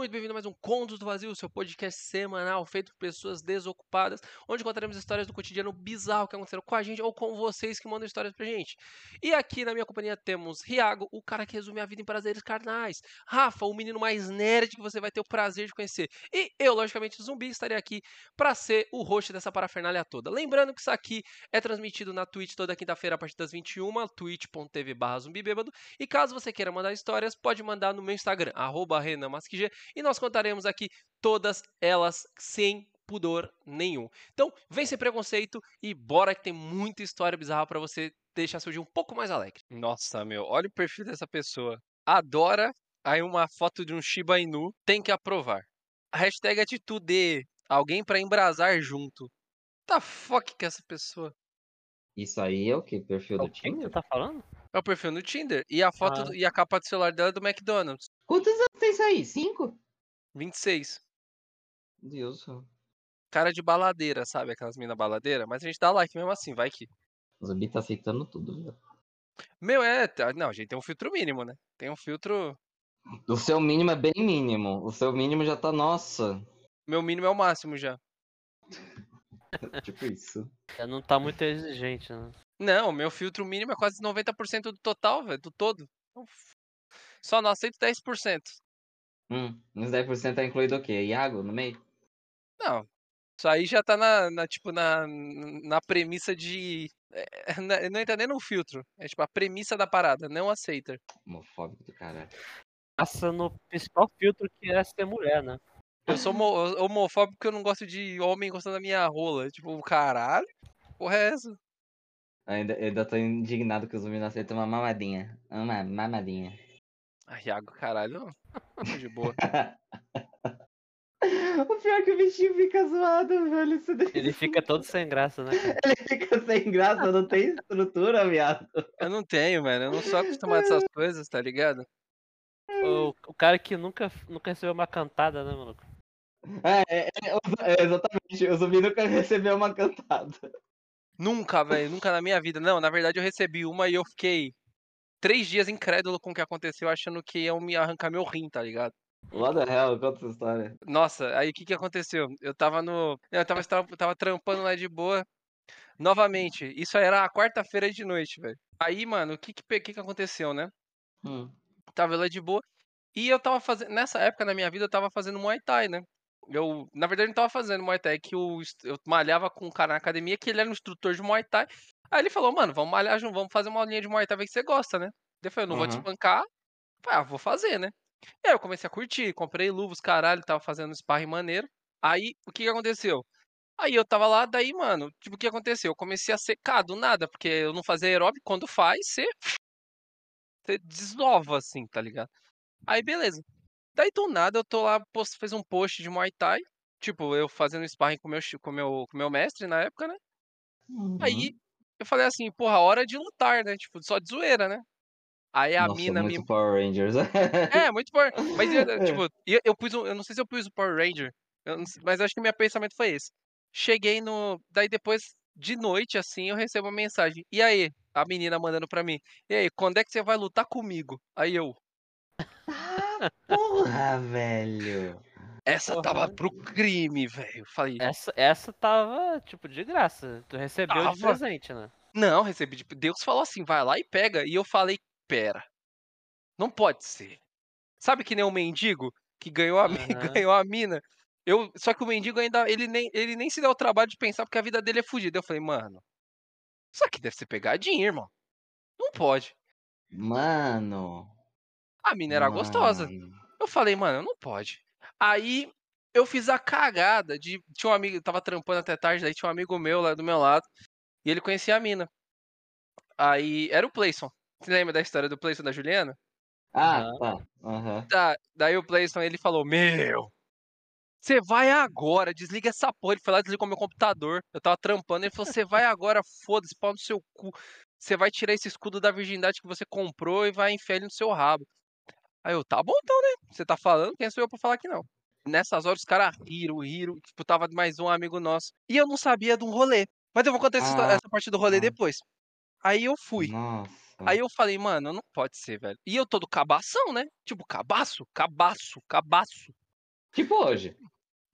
muito bem-vindo a mais um Contos do Vazio, seu podcast semanal feito por pessoas desocupadas, onde contaremos histórias do cotidiano bizarro que aconteceram com a gente ou com vocês que mandam histórias pra gente. E aqui na minha companhia temos Riago, o cara que resume a vida em prazeres carnais, Rafa, o menino mais nerd que você vai ter o prazer de conhecer, e eu, logicamente, Zumbi, estarei aqui para ser o host dessa parafernália toda. Lembrando que isso aqui é transmitido na Twitch toda quinta-feira a partir das 21, twitch.tv barra zumbibêbado, e caso você queira mandar histórias, pode mandar no meu Instagram, arroba renamaskg, e nós contaremos aqui todas elas sem pudor nenhum. Então, vem sem preconceito e bora que tem muita história bizarra para você deixar seu dia um pouco mais alegre. Nossa, meu, olha o perfil dessa pessoa. Adora aí uma foto de um Shiba Inu, tem que aprovar. A hashtag atitude, alguém para embrasar junto. Tá fuck que é essa pessoa? Isso aí é o que? Perfil do O que que Tinder? você tá falando? É o perfil no Tinder e a foto Ah. do- e a capa do celular dela é do McDonald's. Quantos anos tem isso aí? Cinco? 26. Deus. Cara de baladeira, sabe? Aquelas minas baladeira. Mas a gente dá like mesmo assim, vai que. O Zumbi tá aceitando tudo, viu? Meu, é. tá- Não, a gente tem um filtro mínimo, né? Tem um filtro. O seu mínimo é bem mínimo. O seu mínimo já tá, nossa. Meu mínimo é o máximo já. tipo isso. Já não tá muito exigente, né? Não, meu filtro mínimo é quase 90% do total, velho. Do todo. Só não aceito 10%. Hum, uns 10% tá incluído o quê? Iago no meio? Não. Isso aí já tá na, na, tipo, na, na premissa de. é, na- não entra nem no filtro. É tipo a premissa da parada, não aceita. Homofóbico do caralho. Passa no principal filtro que é ser mulher, né? Eu sou homo- homofóbico porque eu não gosto de homem gostando da minha rola. Tipo, caralho, porra é essa? Ainda, eu ainda tô indignado que o Zumbi não aceita uma mamadinha. Uma mamadinha. Ai, Iago, caralho. De boa. o pior é que o bichinho fica zoado, velho. Isso daí- Ele fica todo sem graça, né? cara? Ele fica sem graça, não tem estrutura, viado. Eu não tenho, mano. Eu não sou acostumado a essas coisas, tá ligado? O, o cara que nunca, nunca recebeu uma cantada, né, maluco? É, é, é, é, exatamente. O Zumbi nunca recebeu uma cantada. Nunca, velho. Nunca na minha vida. Não, na verdade eu recebi uma e eu fiquei três dias incrédulo com o que aconteceu, achando que iam me arrancar meu rim, tá ligado? What the hell? Conta essa história. Nossa, aí o que que aconteceu? Eu tava no. Eu tava, tava trampando lá de boa. Novamente, isso era a quarta-feira de noite, velho. Aí, mano, o que que, que que aconteceu, né? Hum. Tava lá de boa. E eu tava fazendo. Nessa época na minha vida eu tava fazendo Muay Thai, né? Eu, na verdade, não tava fazendo Muay Thai, que eu, eu malhava com um cara na academia que ele era um instrutor de Muay Thai. Aí ele falou, mano, vamos malhar junto, vamos fazer uma aulinha de Muay Thai, ver que você gosta, né? Eu falei, eu não vou te espancar. Falei, ah, vou fazer, né? E aí eu comecei a curtir, comprei luvas, caralho, tava fazendo sparring maneiro. Aí, o que que aconteceu? Aí eu tava lá, daí, mano, tipo, o que aconteceu? Eu comecei a secar do nada, porque eu não fazia aeróbico, quando faz, você, você desnova, assim, tá ligado? Aí, beleza. Daí, do nada, eu tô lá, post, fez um post de Muay Thai, tipo, eu fazendo sparring com meu, com meu, com meu mestre na época, né? Uhum. Aí, eu falei assim, porra, hora de lutar, né? Tipo, só de zoeira, né? Aí a Nossa, mina me muito Power Rangers. é, muito Power. Mas, eu, É. tipo, eu, eu pus um, eu não sei se eu pus o Power Ranger, sei- mas acho que meu pensamento foi esse. Cheguei no. Daí depois, de noite, assim, eu recebo uma mensagem. E aí? A menina mandando pra mim. E aí, quando é que você vai lutar comigo? Aí eu. Porra, velho. Essa Porra. tava pro crime, velho. Falei. Essa, essa tava, tipo, de graça. Tu recebeu de Tava. presente, né? Não, recebi. Tipo, Deus falou assim, vai lá e pega. E eu falei, pera. Não pode ser. Sabe que nem o mendigo que ganhou a, Aham. ganhou a mina? Eu, só que o mendigo ainda, ele nem, ele nem se deu o trabalho de pensar porque a vida dele é fugida. Eu falei, mano, isso aqui deve ser pegadinha, irmão. Não pode. Mano. A mina era gostosa. mano. Eu falei, mano, não pode. Aí eu fiz a cagada de. Tinha um amigo, eu tava trampando até tarde, daí tinha um amigo meu lá do meu lado. E ele conhecia a mina. Aí era o Playson. Você lembra da história do Playson da Juliana? Ah, Aham. tá. Tá, daí o Playson ele falou: Meu, você vai agora, desliga essa porra. Ele foi lá, desligou meu computador. Eu tava trampando. Ele falou: Você vai agora, foda-se, pau no seu cu. Você vai tirar esse escudo da virgindade que você comprou e vai enfiar ele no seu rabo. Aí eu, tá bom então, né? Você tá falando, quem sou eu pra falar que não? Nessas horas os caras riram, riram. Tipo, tava mais um amigo nosso. E eu não sabia de um rolê. Mas eu vou contar essa, Ah. essa parte do rolê Ah. depois. Aí eu fui. Nossa. Aí eu falei, mano, não pode ser, velho. E eu todo cabação, né? Tipo, cabaço, cabaço, cabaço. Tipo hoje.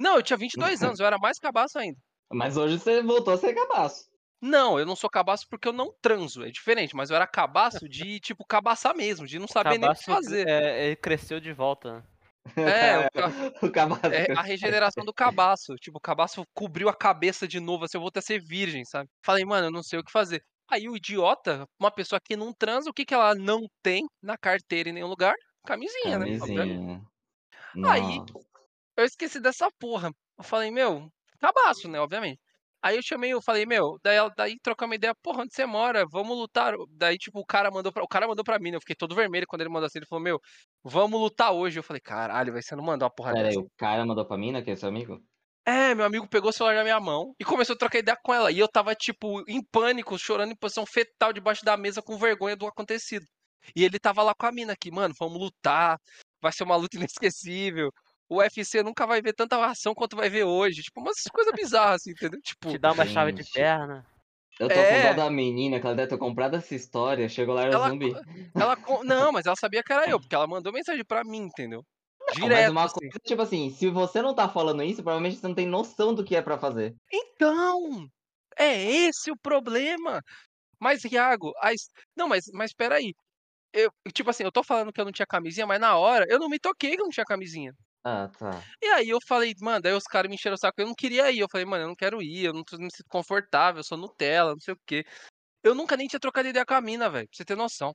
Não, eu tinha 22 anos, eu era mais cabaço ainda. Mas hoje você voltou a ser cabaço. Não, eu não sou cabaço porque eu não transo, é diferente, mas eu era cabaço de, tipo, cabaçar mesmo, de não saber nem o que fazer. é, ele cresceu de volta. né? É, o o cabaço. é a regeneração do cabaço. Tipo, o cabaço cobriu a cabeça de novo, assim, eu voltei a ser virgem, sabe? Falei, mano, eu não sei o que fazer. Aí o idiota, uma pessoa que não transa, o que, que ela não tem na carteira em nenhum lugar? Camisinha, né? Obviamente. Camisinha. Aí- Nossa. Eu esqueci dessa porra. Eu falei, meu, cabaço, né? Obviamente. Aí eu chamei, eu falei, meu, daí, daí trocamos uma ideia, porra, onde você mora? Vamos lutar. Daí, tipo, o cara mandou pra, o cara mandou pra mim, né? Eu fiquei todo vermelho quando ele mandou assim. Ele falou, meu, vamos lutar hoje. Eu falei, caralho, vai você não mandou uma porra Pera aí, dessa. o cara mandou pra mim, né? Que é seu amigo? É, meu amigo pegou o celular na minha mão e começou a trocar ideia com ela. E eu tava, tipo, em pânico, chorando em posição fetal debaixo da mesa com vergonha do acontecido. E ele tava lá com a mina aqui, mano, vamos lutar. Vai ser uma luta inesquecível. O UFC nunca vai ver tanta ação quanto vai ver hoje. Tipo, umas coisas bizarras, assim, entendeu? Tipo, Te dá uma chave de gente. perna. Eu tô com É. dó da menina, que ela deve ter comprado essa história. Chegou lá, era Ela- zumbi. ela. Não, mas ela sabia que era eu, porque ela mandou mensagem pra mim, entendeu? Mas Direto. uma assim. coisa, tipo assim, se você não tá falando isso, provavelmente você não tem noção do que é pra fazer. Então, é esse o problema. Mas, Iago, a his- não, mas, mas peraí. Eu, tipo assim, eu tô falando que eu não tinha camisinha, mas na hora eu não me toquei que eu não tinha camisinha. Ah, tá. E aí eu falei, mano, daí os caras me encheram o saco, eu não queria ir. Eu falei, mano, eu não quero ir, eu não, tô- me sinto confortável, eu sou Nutella, não sei o quê. Eu nunca nem tinha trocado ideia com a mina, velho, pra você ter noção.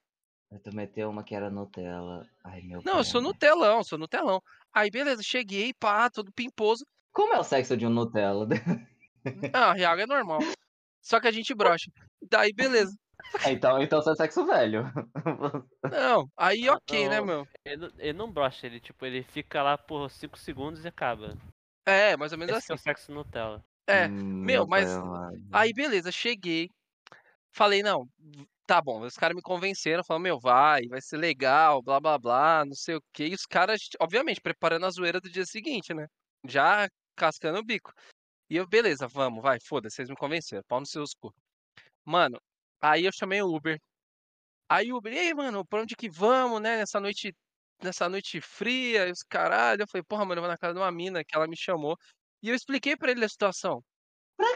Aí tu meteu uma que era Nutella. Ai, meu Não, eu sou. Nutelão, sou Nutelão. Aí, beleza, cheguei, pá, todo pimposo. Como é o sexo de um Nutella? Ah, Iago é normal. Só que a gente brocha. Daí, beleza. então, então você é sexo velho. Não, aí Ah, ok, né, não. meu? Ele, não- ele não brocha, ele tipo, ele fica lá por 5 segundos e acaba. É, mais ou menos Esse que é assim. o sexo Nutella. É, Hum, meu, mas-. Aí, beleza, cheguei. Falei, não, tá bom. Os caras me convenceram, falaram, meu, vai, vai ser legal, blá blá blá, não sei o quê. E os caras, obviamente, preparando a zoeira do dia seguinte, né? Já cascando o bico. E eu, beleza, vamos, vai, foda-se, vocês me convenceram, pau nos seus cu. Mano, aí eu chamei o Uber. Aí o Uber, ei, mano, pra onde que vamos, né? Nessa noite, nessa noite fria, e os caralho. Eu falei, porra, mano, eu vou na casa de uma mina que ela me chamou. E eu expliquei pra ele a situação.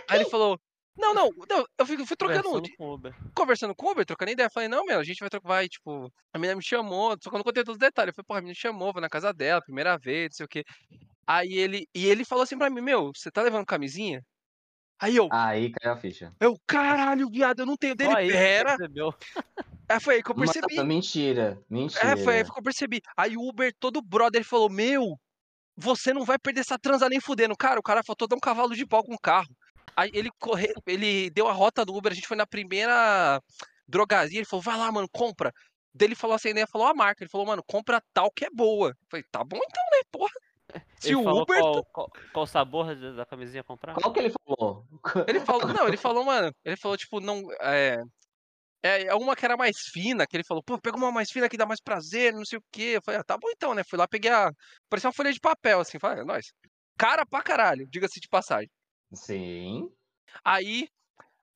Aí ele falou, não, não, não eu fui, fui trocando Conversando com o Uber. conversando com o Uber, trocando ideia. Falei, não, meu, a gente vai trocar, vai, tipo, a menina me chamou, só que eu não contei todos os detalhes. Eu falei, porra, a menina me chamou, vou na casa dela, primeira vez, não sei o quê. Aí ele, e ele falou assim pra mim, meu, você tá levando camisinha? Aí eu, Aí caiu a ficha. eu, caralho, viado, eu não tenho dele, Só aí pera. Aí foi aí que eu percebi. Mano, mentira. Mentira. É, foi aí que eu percebi. Aí o Uber, todo brother, ele falou, meu, você não vai perder essa transa nem fudendo. Cara, o cara faltou dar um cavalo de pau com o carro. Aí ele corre... ele deu a rota do Uber, a gente foi na primeira drogaria, ele falou, vai lá, mano, compra. Daí ele falou assim, né? Falou a marca. Ele falou, mano, compra tal que é boa. Eu falei, tá bom então, né, porra? Se Ele o falou Uber. qual, qual, qual sabor da camisinha comprar? Qual que ele falou? Ele falou, não, ele falou, mano, ele falou, tipo, não. É, é é uma que era mais fina, que ele falou, pô, pega uma mais fina que dá mais prazer, não sei o quê. Eu falei, ah, tá bom então, né? Fui lá, peguei a. Parecia uma folha de papel, assim, falei, é nóis. Cara pra caralho, diga-se de passagem. Sim. Aí,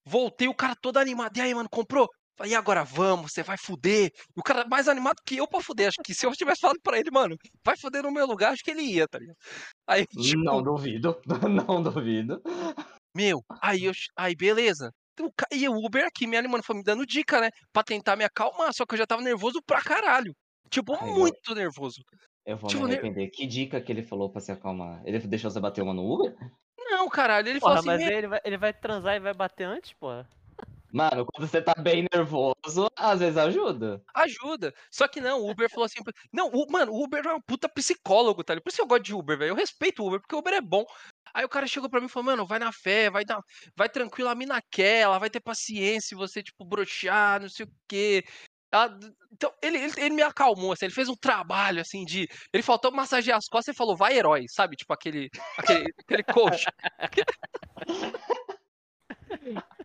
voltei, o cara todo animado. E aí, mano, comprou? Falei, e agora vamos, você vai fuder. O cara mais animado que eu pra fuder. Acho que se eu tivesse falado pra ele, mano, vai fuder no meu lugar, acho que ele ia, tá ligado? Aí, tipo, Não duvido. Não duvido. Meu, aí eu. Aí, beleza. O ca- E o Uber aqui me animando, foi me dando dica, né? Pra tentar me acalmar. Só que eu já tava nervoso pra caralho. Tipo, Ai, eu- muito nervoso. Eu vou Tipo, me arrepender. Que dica que ele falou pra se acalmar? Ele deixou você bater uma no Uber? Não, caralho. Ele Porra, falou assim. mas "Meu, ele vai, ele vai transar e vai bater antes, porra. Mano, quando você tá bem nervoso, às vezes ajuda. ajuda. Só que não, o Uber falou assim. Não, o, mano, o Uber é um puta psicólogo, tá ligado? Por isso que eu gosto de Uber, velho. Eu respeito o Uber, porque o Uber é bom. Aí o cara chegou pra mim e falou, mano, vai na fé, vai, dar, vai tranquilo, a mina quer, ela vai ter paciência se você, tipo, broxar, não sei o quê. Ela- então, ele, ele, ele me acalmou, assim, ele fez um trabalho, assim, de... Ele faltou massagear as costas e falou, vai herói, sabe? Tipo, aquele, aquele, aquele coach.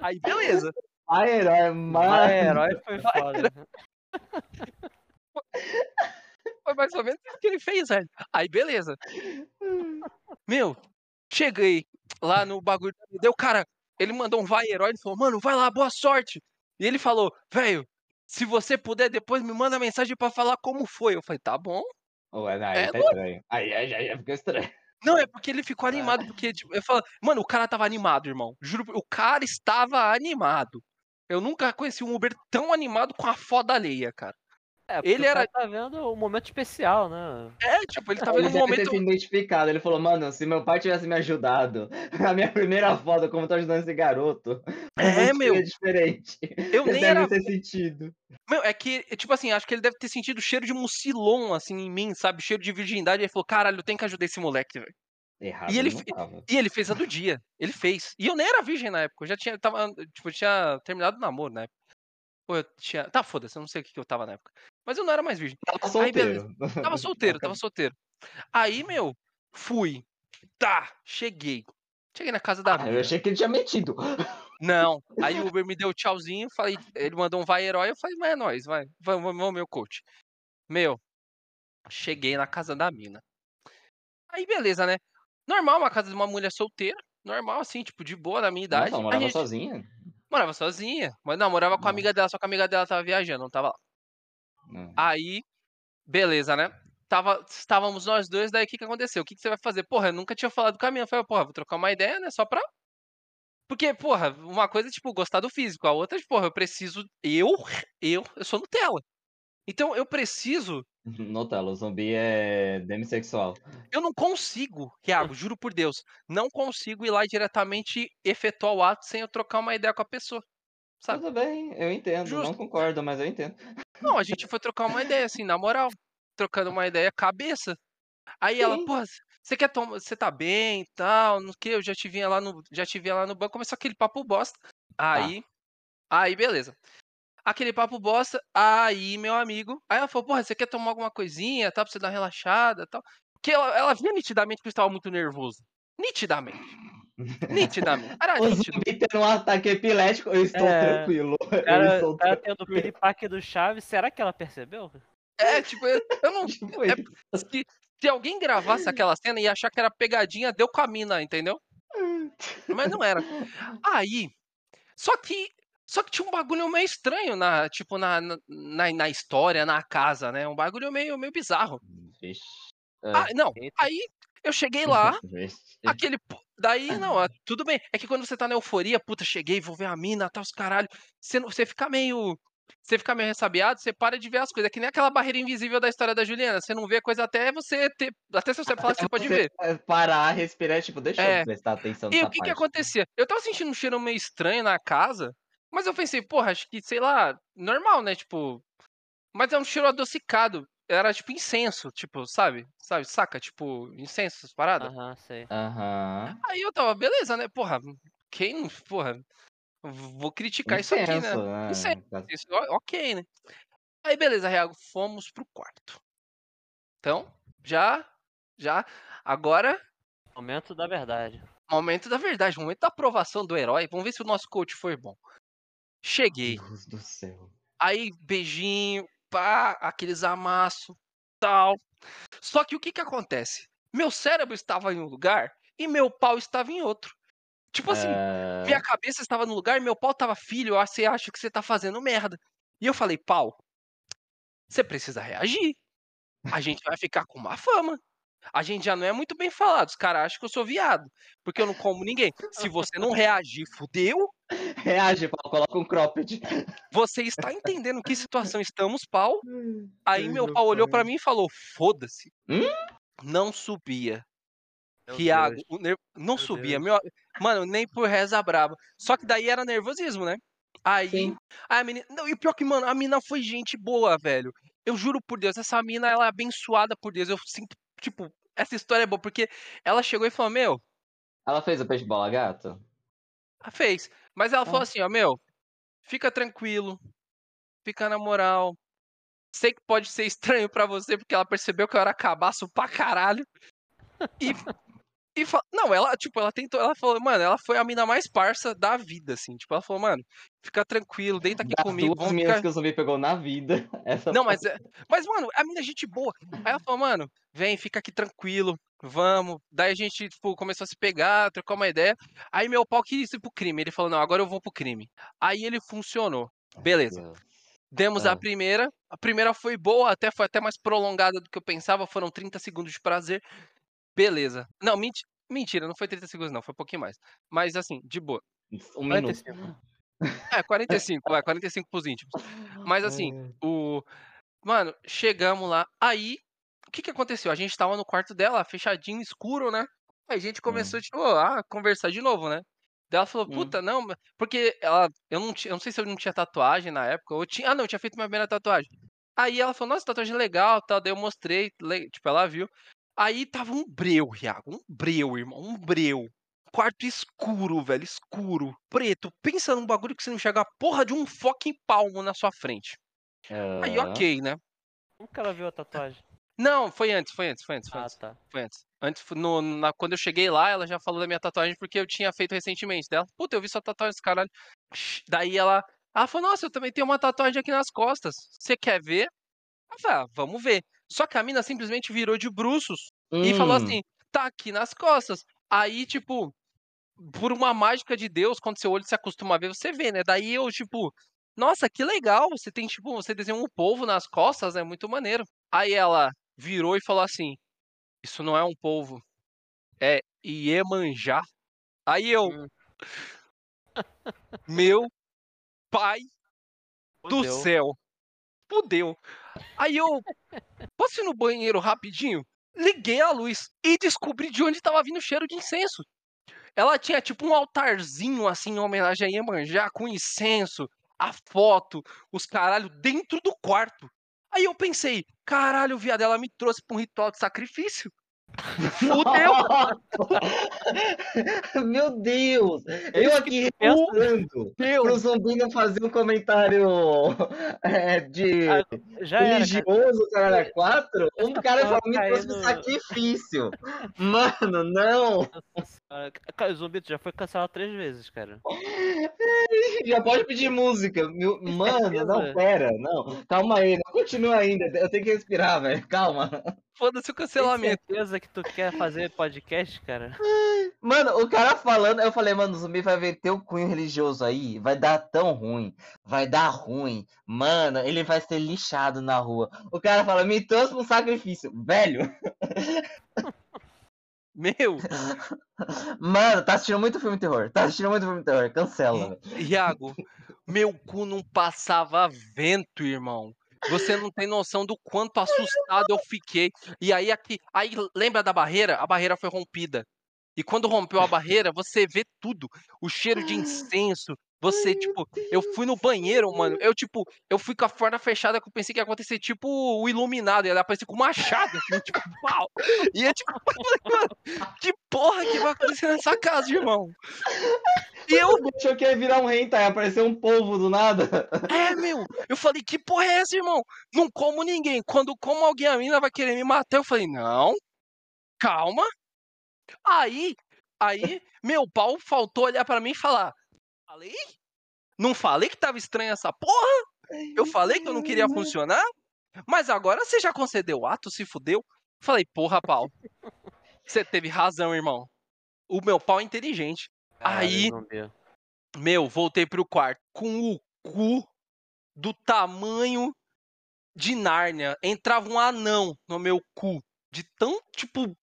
Aí, beleza. Ai, herói, Mas mano. herói foi foda. Foi mais ou menos isso que ele fez, velho. Aí, beleza. Meu, cheguei lá no bagulho. Deu, cara, ele mandou um vai herói. Ele falou, mano, vai lá, boa sorte. E ele falou, velho, se você puder, depois me manda mensagem pra falar como foi. Eu falei, tá bom. Ué, não, aí É tá estranho. Aí, aí, aí, aí ficou estranho. Não, é porque ele ficou animado, porque, tipo, eu falo, mano, o cara tava animado, irmão. Juro, o cara estava animado. Eu nunca conheci um Uber tão animado com a foda alheia, cara. É, Ele era- tá vendo um momento especial, né? É, tipo, ele tava Ele num deve ter momento. se identificado. Ele falou, mano, se meu pai tivesse me ajudado, a minha primeira foto, como eu tô ajudando esse garoto, É, meu. seria diferente. Eu Ele nem deve era. ter sentido. Meu, é que, é, tipo assim, acho que ele deve ter sentido o cheiro de mucilon, assim, em mim, sabe? Cheiro de virgindade. Aí ele falou, caralho, eu tenho que ajudar esse moleque, velho. Errado E ele fe-. E ele fez a do dia. Ele fez. E eu nem era virgem na época. Eu já tinha. Tava, tipo, eu tinha terminado o namoro na época. Ou eu tinha. Tá, foda-se, eu não sei o que, que eu tava na época. Mas eu não era mais virgem. Tava Aí, solteiro. Tava solteiro, tava solteiro. Aí, meu, fui. Tá, cheguei. Cheguei na casa da Ah, mina. eu achei que ele tinha metido. Não. Aí o Uber me deu tchauzinho, falei, ele mandou um vai herói, eu falei, mas é nóis, vai. Vamos, vamos, meu coach. Meu, cheguei na casa da mina. Aí, beleza, né? Normal, uma casa de uma mulher solteira. Normal, assim, tipo, de boa, na minha idade. A morava gente sozinha? morava sozinha. Mas não, morava com a amiga dela, só que a amiga dela tava viajando, não tava lá. Não. Aí, beleza, né? Tava, estávamos nós dois, daí o que, que aconteceu? O que, que você vai fazer? Porra, eu nunca tinha falado com a minha. Eu falei, porra, vou trocar uma ideia, né? Só pra. Porque, porra, uma coisa é, tipo, gostar do físico, a outra é, tipo, porra, eu preciso. Eu, eu, eu sou Nutella. Então eu preciso. Nutella, o zumbi é demissexual. Eu não consigo, Thiago, juro por Deus, não consigo ir lá diretamente efetuar o ato sem eu trocar uma ideia com a pessoa. Sabe? Tudo bem, eu entendo. Não Justo. concordo, mas eu entendo. Não, a gente foi trocar uma ideia, assim, na moral. Trocando uma ideia cabeça. Aí ela, Sim. porra, você quer tomar. Você tá bem e tal, não que? Eu já te vinha lá no. Já te via lá no banco, começou aquele papo bosta. Aí. Aí, beleza. Aquele papo bosta, aí, meu amigo. Aí ela falou, porra, você quer tomar alguma coisinha, tá? Pra você dar uma relaxada e tal. Porque ela, ela via nitidamente que eu estava muito nervoso. Nitidamente. Nitidamente. Era O nítido. zumbi tendo um ataque epilético, eu estou É, tranquilo. O eu cara, estou cara tranquilo. tendo o piripaque do Chaves, será que ela percebeu? É, tipo, eu, eu não. Tipo é- se, se alguém gravasse aquela cena e achar que era pegadinha, deu com a mina, entendeu? Mas não era. Aí. Só que. Só que tinha um bagulho meio estranho na, tipo, na, na, na, história, na casa, né? Um bagulho meio, meio bizarro. Vixe. Ah, não. Eita. Aí eu cheguei lá, Vixe. aquele. Daí, não, ah, tudo bem. É que quando você tá na euforia, puta, cheguei, vou ver a mina, tá os caralho. Você, você fica meio. Você fica meio ressabiado, você para de ver as coisas. É que nem aquela barreira invisível da história da Juliana. Você não vê a coisa até você ter. Até se você falar que você pode ver. Parar, respirar, tipo, deixa É. eu prestar atenção E o que que parte. acontecia? Eu tava sentindo um cheiro meio estranho na casa, mas eu pensei, porra, acho que, sei lá, normal, né? Tipo. Mas é um cheiro adocicado. Era tipo incenso, tipo, sabe? Sabe? Saca? Tipo, incenso, essas paradas. Aham, sei. Aham. Aí eu tava, beleza, né? Porra, quem. Porra. Vou criticar isso aqui, né? Incenso, né? Incenso. Isso, ok, né? Aí, beleza, Reago, fomos pro quarto. Então, já. Já. Agora, Momento da verdade. momento da verdade, momento da aprovação do herói. Vamos ver se o nosso coach foi bom. Cheguei. Deus do céu. Aí, beijinho, pá, aqueles amassos, tal. Só que o que que acontece? Meu cérebro estava em um lugar e meu pau estava em outro. Tipo assim, Ah, minha cabeça estava no lugar e meu pau tava, filho, ah, você acha que você tá fazendo merda. E eu falei, pau, você precisa reagir. A gente vai ficar com má fama. A gente já não é muito bem falado. Os caras acham que eu sou viado. Porque eu não como ninguém. Se você não reagir, fudeu. Reage, Paulo, coloca um cropped. Você está entendendo que situação estamos, pau? Aí Ai, meu meu pau olhou pai. pra mim e falou: foda-se. Hum? Não subia. Meu Riago, não Meu subia. Meu... Mano, nem por reza braba. Só que daí era nervosismo, né? Aí, Sim. aí a menina. Não, e o pior que, mano, a mina foi gente boa, velho. Eu juro por Deus, essa mina, ela é abençoada por Deus. Eu sinto, tipo, essa história é boa, porque ela chegou e falou: Meu, Ela fez o peixe bola gato? ela fez. Mas ela falou assim: Ó, meu, fica tranquilo, fica na moral. Sei que pode ser estranho pra você, porque ela percebeu que eu era cabaço pra caralho. E. E não, ela, tipo, ela tentou, ela falou, mano, ela foi a mina mais parça da vida, assim. Tipo, ela falou, mano, fica tranquilo, deita aqui Das comigo, duas meninas ficar. que o zumbi pegou na vida. Essa Não, mas é. Mas, mano, a mina é gente boa. Aí ela falou, mano, vem, fica aqui tranquilo, vamos. Daí a gente, tipo, começou a se pegar, trocar uma ideia. Aí meu pau quis ir pro crime. Ele falou, não, agora eu vou pro crime. Aí ele funcionou. Beleza. Demos a Ah. primeira. A primeira foi boa, até foi até mais prolongada do que eu pensava. Foram 30 segundos de prazer. Beleza. Não, menti- mentira, não foi 30 segundos, não. Foi um pouquinho mais. Mas assim, de boa. Um minuto. 45. É, 45, vai, 45 pros íntimos. Mas assim, o. Mano, chegamos lá. Aí, o que que aconteceu? A gente tava no quarto dela, fechadinho, escuro, né? Aí a gente começou, tipo, a conversar de novo, né? Daí ela falou, Hum. puta, não, mas- porque ela. Eu não, eu não sei se eu não tinha tatuagem na época. Ou tinha, ah, não, eu tinha feito minha primeira tatuagem. Aí ela falou, nossa, tatuagem legal, tal. Daí eu mostrei, tipo, ela viu. Aí tava um breu, Riago. Um breu, irmão. Um breu. Quarto escuro, velho, escuro. Preto. Pensa num bagulho que você não enxerga a porra de um fucking palmo na sua frente. Aí, ok, né? Como que ela viu a tatuagem? Não, foi antes, foi antes, foi antes, foi Ah, antes. tá. Foi antes. Antes, no, na- quando eu cheguei lá, ela já falou da minha tatuagem porque eu tinha feito recentemente dela. Puta, eu vi sua tatuagem, esse caralho. Daí ela. Ela falou, nossa, eu também tenho uma tatuagem aqui nas costas. Você quer ver? Eu falei, ah, vamos ver. Só que a mina simplesmente virou de bruços e falou Hum. assim: tá aqui nas costas. Aí, tipo, por uma mágica de Deus, quando seu olho se acostuma a ver, você vê, né? Daí eu, tipo, nossa, que legal. Você tem, tipo, você desenhou um polvo nas costas, é muito maneiro. Aí ela virou e falou assim: Isso não é um polvo, é Iemanjá. Aí eu, Hum. meu pai do céu. Fudeu. Aí eu, posso ir no banheiro rapidinho? Liguei a luz e descobri de onde tava vindo o cheiro de incenso. Ela tinha tipo um altarzinho assim em homenagem a Iemanjá com incenso, a foto, os caralho dentro do quarto. Aí eu pensei, caralho, viado, ela me trouxe pra um ritual de sacrifício. Fudeu. Meu Deus! É Eu isso aqui pensa? reclamando Meu pro zumbi não fazer um comentário é, de Ah, Já era, cara. religioso, é quatro. Um cara fala, me trouxe no- sacrifício. Mano, não! Cara, Zumbi, já foi cancelado três vezes, cara. Já pode pedir música. Meu- Mano, não, pera, não. Calma aí, não continua ainda. Eu tenho que respirar, velho. Calma. Foda-se o Tem cancelamento. certeza que tu quer fazer podcast, cara? Mano, o cara falando, eu falei, mano, o zumbi vai meter o cunho religioso aí, vai dar tão ruim, vai dar ruim. Mano, ele vai ser lixado na rua. O cara fala, me trouxe um sacrifício. Velho, Meu, mano, tá assistindo muito filme terror. Tá assistindo muito filme terror. Cancela. Iago, meu cu não passava vento, irmão. Você não tem noção do quanto assustado eu fiquei. E aí aqui, aí lembra da barreira? A barreira foi rompida. E quando rompeu a barreira, você vê tudo. O cheiro de incenso. Você, tipo, eu fui no banheiro, mano. Eu, tipo, eu fui com a porta fechada que eu pensei que ia acontecer, tipo, o iluminado. Ia aparecer com machado, assim, tipo, pau. E é tipo, mano, que porra que vai acontecer nessa casa, irmão? E eu, Achou que ia virar um hentai, apareceu um polvo do nada. É, meu. Eu falei, que porra é essa, irmão? Não como ninguém. Quando como alguém, a mina vai querer me matar. Eu falei, não. Calma. Aí, aí, meu pau faltou olhar pra mim e falar: Falei? Não falei que tava estranha essa porra? Eu falei que eu não queria funcionar? Mas agora você já concedeu o ato, se fudeu? Falei, porra, pau. Você teve razão, irmão. O meu pau é inteligente. Aí-. Meu, voltei pro quarto com o cu do tamanho de Nárnia. Entrava um anão no meu cu. De tão, tipo.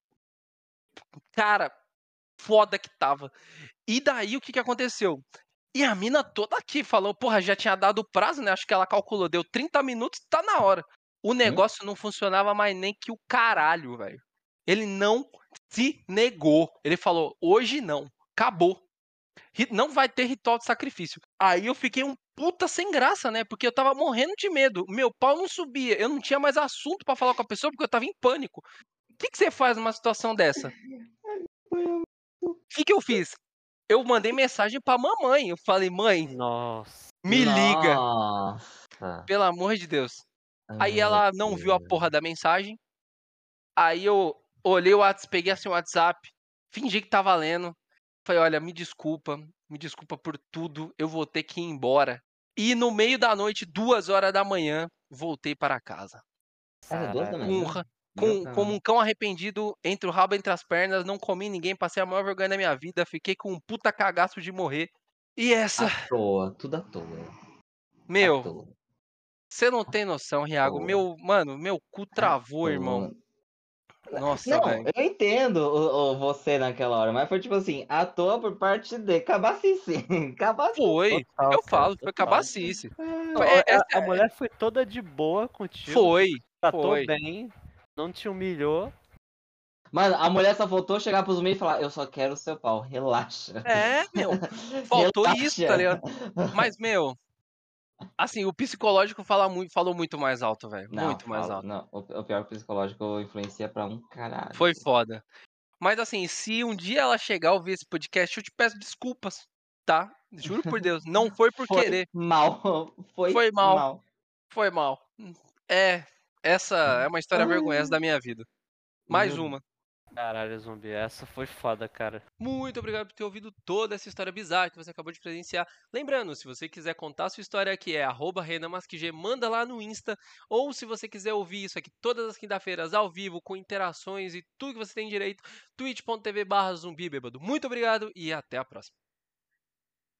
Cara, foda que tava. E daí o que que aconteceu? E a mina toda aqui falou, porra, já tinha dado o prazo, né? Acho que ela calculou, deu 30 minutos, tá na hora. O negócio não funcionava mais nem que o caralho, velho. Ele não se negou. Ele falou, hoje não, acabou. Não vai ter ritual de sacrifício. Aí eu fiquei um puta sem graça, né? Porque eu tava morrendo de medo. Meu pau não subia. Eu não tinha mais assunto pra falar com a pessoa porque eu tava em pânico. O que, que você faz numa situação dessa? O que, que eu fiz? Eu mandei mensagem pra mamãe. Eu falei, mãe, Nossa. me liga, Nossa. pelo amor de Deus. Aí Ai, ela não viu a porra da mensagem. Aí eu olhei o WhatsApp, peguei assim o WhatsApp, fingi que tava lendo. Falei, olha, me desculpa, me desculpa por tudo, eu vou ter que ir embora. E no meio da noite, duas horas da manhã, voltei para casa. Era duas da manhã? Com, como um cão arrependido, entre o rabo entre as pernas, não comi ninguém, passei a maior vergonha da minha vida, fiquei com um puta cagaço de morrer. E essa, À toa, tudo à toa. Meu. Você não tem noção, Riago. Meu, mano, meu cu travou, irmão. Nossa, Não, velho. eu entendo o, o você naquela hora, mas foi tipo assim, à toa por parte de cabacice. Cabacice. Foi. Total, Eu falo, foi total. cabacice. A- É, a- a, mulher foi toda de boa contigo. Foi. Tratou foi. bem. Não te humilhou. Mano, a mulher só voltou chegar pros meios e falar, eu só quero o seu pau, relaxa. É, meu. Faltou Relaxa. isso, tá ligado? Mas, meu. Assim, o psicológico fala muito, falou muito mais alto, velho. Muito mais fala- alto. Não, o, o pior psicológico influencia pra um caralho. Foi foda. Mas assim, se um dia ela chegar a ouvir esse podcast, eu te peço desculpas, tá? Juro por Deus. Não foi por Foi querer. mal. Foi, Foi mal. mal. Foi mal. É. Essa é uma história vergonhosa da minha vida. Mais uma. Caralho, zumbi. Essa foi foda, cara. Muito obrigado por ter ouvido toda essa história bizarra que você acabou de presenciar. Lembrando, se você quiser contar a sua história aqui, é arroba renamasquig, manda lá no Insta. Ou se você quiser ouvir isso aqui todas as quinta-feiras, ao vivo, com interações e tudo que você tem direito, twitch.tv barra zumbi bêbado. Muito obrigado e até a próxima.